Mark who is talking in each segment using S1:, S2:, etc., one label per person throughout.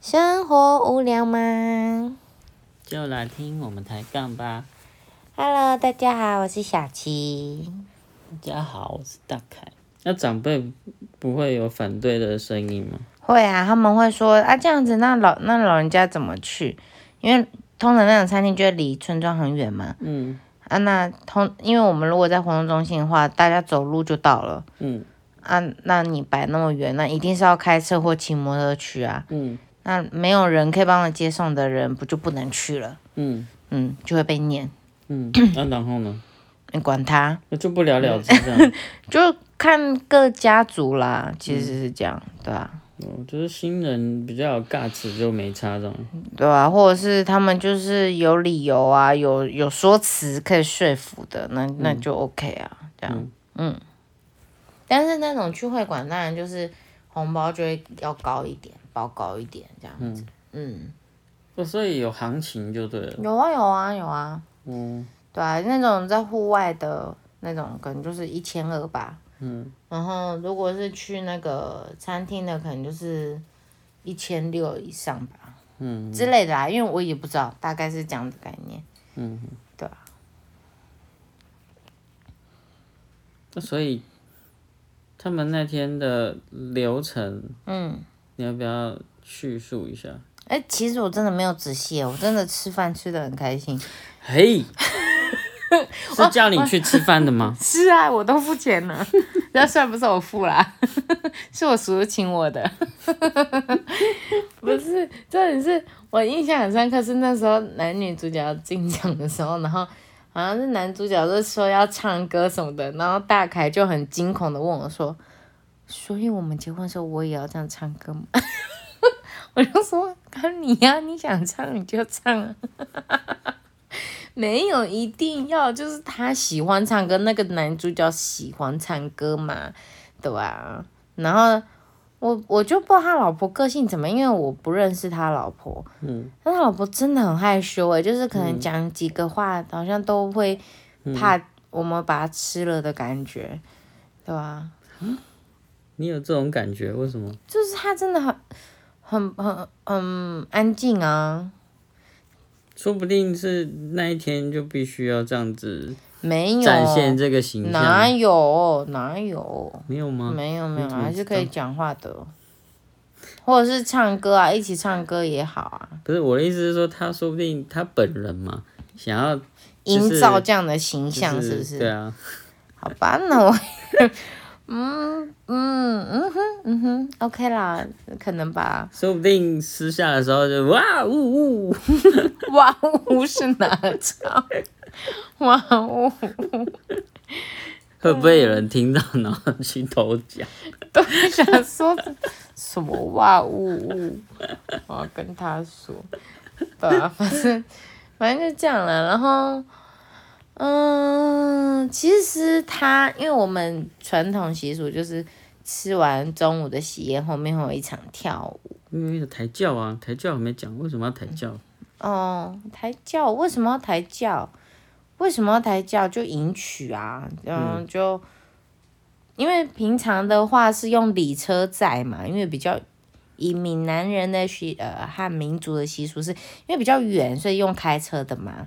S1: 生活无聊吗
S2: 就来听我们抬杠吧。
S1: ？Hello，大家好，我是小七。
S2: 大家好，我是大凯。那长辈不会有反对的声音吗？
S1: 会啊，他们会说啊，这样子那老那老人家怎么去？因为通常那种餐厅就会离村庄很远嘛。
S2: 嗯
S1: 啊，那通因为我们如果在活动中心的话，大家走路就到了。
S2: 嗯
S1: 啊，那你摆那么远，那一定是要开车或骑摩托去啊。
S2: 嗯
S1: 那没有人可以帮我接送的人，不就不能去了？
S2: 嗯
S1: 嗯，就会被念。
S2: 嗯，那、然后呢？
S1: 你管他，
S2: 那就不了了之这样。
S1: 就看各家族啦。其实是这样，对吧、
S2: 哦，就是新人比较有尬词就没差这种。
S1: 对啊，或者是他们就是有理由啊，有有说辞可以说服的，那那就 OK 啊，这样，嗯但是那种去会馆，当然就是红包就会要高一点，包高一点这样子。嗯，
S2: 哦，所以有行情就对了。
S1: 有啊有啊有啊，
S2: 嗯
S1: 对啊，那种在户外的那种，可能就是一千二吧。
S2: 嗯
S1: 然后如果是去那个餐厅的，可能就是一千六以上吧
S2: 嗯
S1: 之类的啊，因为我也不知道，大概是这样的概念。
S2: 嗯，
S1: 对啊。
S2: 那所以他们那天的流程，
S1: 嗯，
S2: 你要不要叙述一下？
S1: 哎、其实我真的没有仔细，我真的吃饭吃的很开心。
S2: 嘿，是叫你去吃饭的吗？
S1: 是啊，我都付钱了，那虽然不是我付啦，是我叔叔请我的。不是，重点是我印象很深刻，是那时候男女主角进场的时候，然后好像是男主角就说要唱歌什么的，然后大凯就很惊恐的问我说：“所以我们结婚的时候我也要这样唱歌吗？” 我就说：“看你呀、你想唱你就唱啊。”没有一定要，就是他喜欢唱歌，那个男主角喜欢唱歌嘛，对吧？然后我我就不知道他老婆个性怎么，因为我不认识他老婆，
S2: 嗯，
S1: 但他老婆真的很害羞诶，就是可能讲几个话，好像都会怕我们把他吃了的感觉，对吧？
S2: 你有这种感觉？为什么？
S1: 就是他真的很很很很安静啊，
S2: 说不定是那一天就必须要这样子
S1: 没有
S2: 展现这个形象哪，
S1: 有哪有。
S2: 没有吗？
S1: 没有没有，还是可以讲话的，或者是唱歌啊，一起唱歌也好啊，
S2: 不是我的意思是说，他说不定他本人嘛，想要
S1: 营造这样的形象，
S2: 就是
S1: 不是？
S2: 对啊，
S1: 好吧，那我，嗯嗯嗯哼嗯哼，OK 啦，可能吧。
S2: 说不定私下的时候就哇呜呜，
S1: 哇呜是哪招？哇呜，
S2: 会不会有人听到然后去偷讲？
S1: 都想说什么哇呜呜，我要跟他说，对啊，反正反正就这样了。然后，嗯，其实他因为我们传统习俗就是吃完中午的喜宴后面会有一场跳舞。
S2: 因为有抬轿啊，抬轿还没讲，为什么要抬轿？
S1: 哦，抬轿为什么要抬轿？为什么要抬轿？就迎娶啊，嗯，就因为平常的话是用礼车载嘛，因为比较以闽南人的习呃和民族的习俗是，因为比较远，所以用开车的嘛，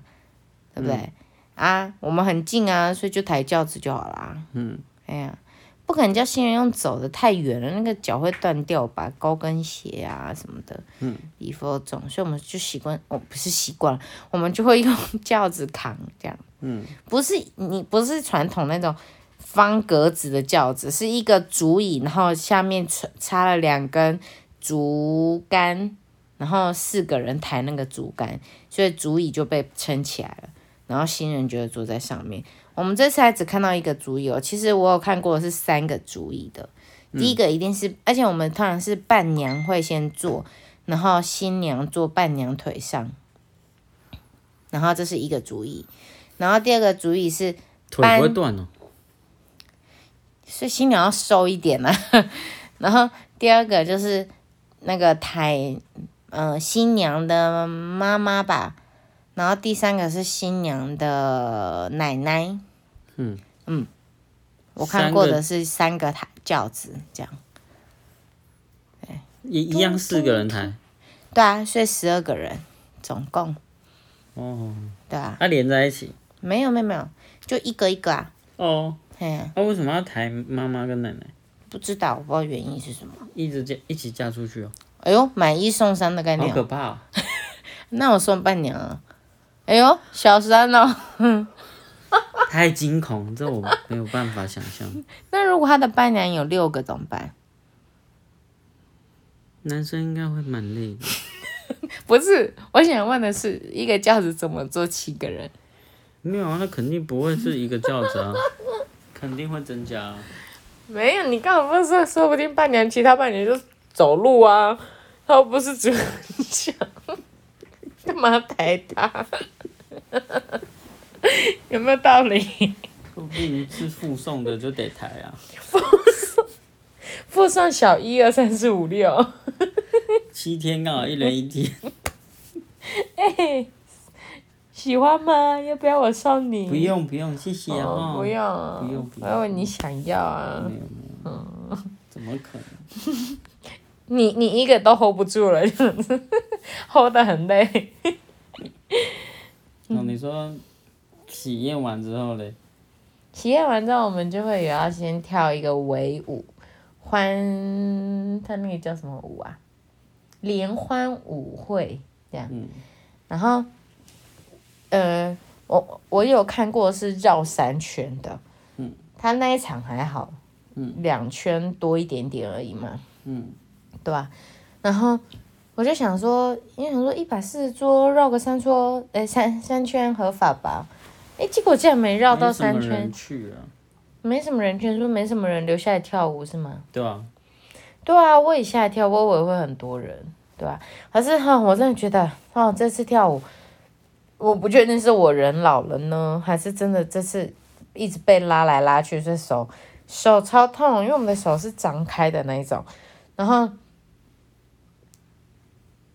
S1: 对不对？啊，我们很近啊，所以就抬轿子就好啦。
S2: 嗯，
S1: 哎呀，不可能叫新人用走的太远了，那个脚会断掉吧，高跟鞋啊什么的。
S2: 嗯，
S1: 礼服重，所以我们就习惯，哦，不是习惯了，我们就会用轿子扛这样。
S2: 嗯，
S1: 不是你不是传统那种方格子的轿子，是一个竹椅，然后下面插插了两根竹竿，然后四个人抬那个竹竿，所以竹椅就被撑起来了。然后新人就会坐在上面。我们这次还只看到一个主椅哦，其实我有看过是三个主椅的。第一个一定是，而且我们通常是伴娘会先坐，然后新娘坐伴娘腿上，然后这是一个主椅，然后第二个主椅是，
S2: 腿不会断哦。
S1: 所以新娘要收一点啊。然后第二个就是那个抬，呃，新娘的妈妈吧。然后第三个是新娘的奶奶。
S2: 嗯
S1: 嗯，我看过的是三个抬轿子这样。
S2: 一一样四个人抬，
S1: 对啊，所以十二个人总共，
S2: 哦，
S1: 对啊，
S2: 它连在一起。
S1: 没有没有没有，就一个一个啊，
S2: 哦，
S1: 嘿呀，
S2: 那、为什么要抬妈妈跟奶奶
S1: 不知道，我不知道原因是什么。
S2: 一直嫁一起嫁出去哦？
S1: 哎呦，买一送三的概念哦，
S2: 可怕哦！
S1: 那我送伴娘啊。哎呦，小三哦。
S2: 太惊恐，这我没有办法想象。
S1: 那如果他的伴娘有六个怎么办？
S2: 男生应该会蛮累的。
S1: 不是，我想问的是，一个轿子怎么坐七个人？
S2: 没有啊，那肯定不会是一个轿子啊，肯定会增加啊。
S1: 没有，你刚刚不是说，说不定伴娘其他伴娘就走路啊，他又不是主人家，干嘛抬他？有没有道理？
S2: 说不定是附送的就得抬啊。
S1: 附送，附送小一二三四五六，
S2: 七天刚好一人一天，
S1: 哎，喜欢吗？要不要我送你？
S2: 不用不用，谢谢啊。
S1: 哦，不用啊，
S2: 不用不用
S1: 我以为你想要啊
S2: 没。有没有，怎么可能？
S1: 你你一个都 hold 不住了，就是 hold 得很累。
S2: 哦，你说体验完之后嘞？
S1: 体验完之后，我们就会有要先跳一个围舞，欢，他那个叫什么舞啊？联欢舞会这样。
S2: 嗯
S1: 然后，呃，我我有看过是绕三圈的，
S2: 嗯，
S1: 他那一场还好，
S2: 嗯，
S1: 两圈多一点点而已嘛，
S2: 嗯，
S1: 对吧？然后我就想说，因为想说一百四十桌绕个三桌，哎，三三圈合法吧？哎，结果竟然没绕到
S2: 没什么
S1: 三圈
S2: 人，去啊，
S1: 没什么人圈，说没什么人留下来跳舞是吗？
S2: 对啊？
S1: 对啊，我也下来跳，我以为会很多人，对吧、可是哈，我真的觉得，哦，这次跳舞，我不确定是我人老了呢，还是真的这次一直被拉来拉去，这手手超痛，因为我们的手是张开的那一种，然后，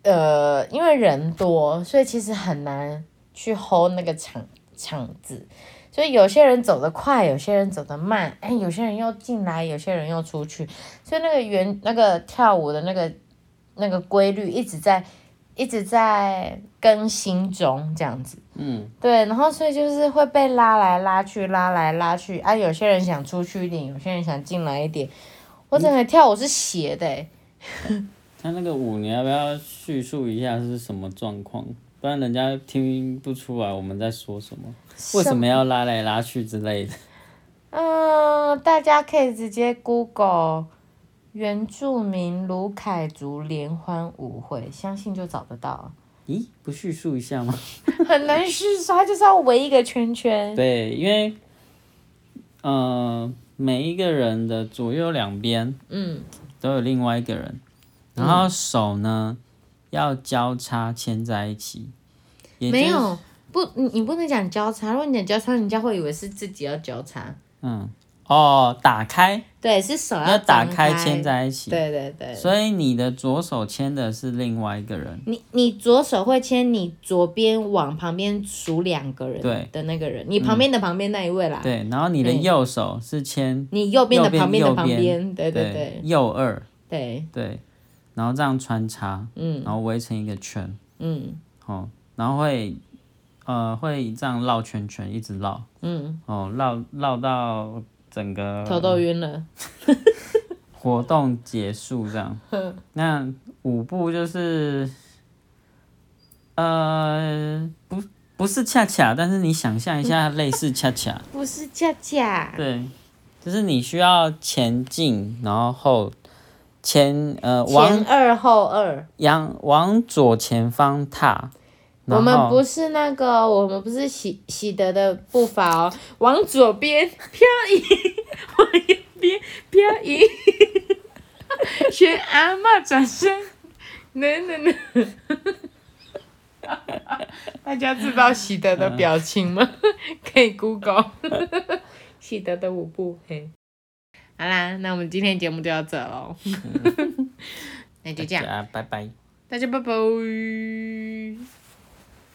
S1: 呃，因为人多，所以其实很难去 hold 那个场场子。所以有些人走得快，有些人走得慢，哎，有些人又进来，有些人又出去，所以那个原那个跳舞的那个那个规律一直在一直在更新中，这样子。
S2: 嗯，
S1: 对，然后所以就是会被拉来拉去，拉来拉去啊。有些人想出去一点，有些人想进来一点。我整个跳舞是斜的、欸，
S2: 他那个舞你要不要叙述一下是什么状况？不然人家听不出来我们在说什么。为什么要拉来拉去之类的？
S1: 嗯，大家可以直接 Google 原住民卢凯族联欢舞会，相信就找得到。
S2: 咦，不叙述一下吗？
S1: 很难叙述，他就是要围一个圈圈。
S2: 对，因为，呃，每一个人的左右两边
S1: 嗯，
S2: 都有另外一个人，然后手呢、要交叉牵在一起。也就是
S1: 没有，不，你你不能讲交叉，如果你讲交叉，人家会以为是自己要交叉。
S2: 嗯，哦，打开
S1: 对，是手
S2: 要打
S1: 张
S2: 开牵在一起，
S1: 对对对。
S2: 所以你的左手牵的是另外一个人。
S1: 你你左手会牵你左边往旁边数两个人
S2: 对
S1: 的那个人，你旁边的旁边那一位啦。
S2: 对，然后你的
S1: 嗯
S2: 右手是牵
S1: 你右边的旁边的旁
S2: 边，
S1: 对对对
S2: 右二，
S1: 对，
S2: 对，然后这样穿插，
S1: 嗯
S2: 然后围成一个圈，
S1: 嗯
S2: 哦，然后会呃会这样绕圈圈，一直绕，
S1: 嗯，
S2: 哦，绕绕到整个
S1: 头都晕了。
S2: 活动结束这样。那舞步就是，呃，不不是恰恰，但是你想象一下，类似恰恰，
S1: 不是恰恰，
S2: 对，就是你需要前进，然后后前呃往
S1: 前二后二。
S2: 往往左前方踏，
S1: 我们不是那个，我们不是喜喜德的步伐哦，往左边漂移，往右边漂移，学阿嬷转身，能能能。大家知道喜德的表情吗？可以 Google 喜德的舞步。嘿，好啦，那我们今天节目就到这喽。那就这样，
S2: 拜拜。
S1: 大家拜拜。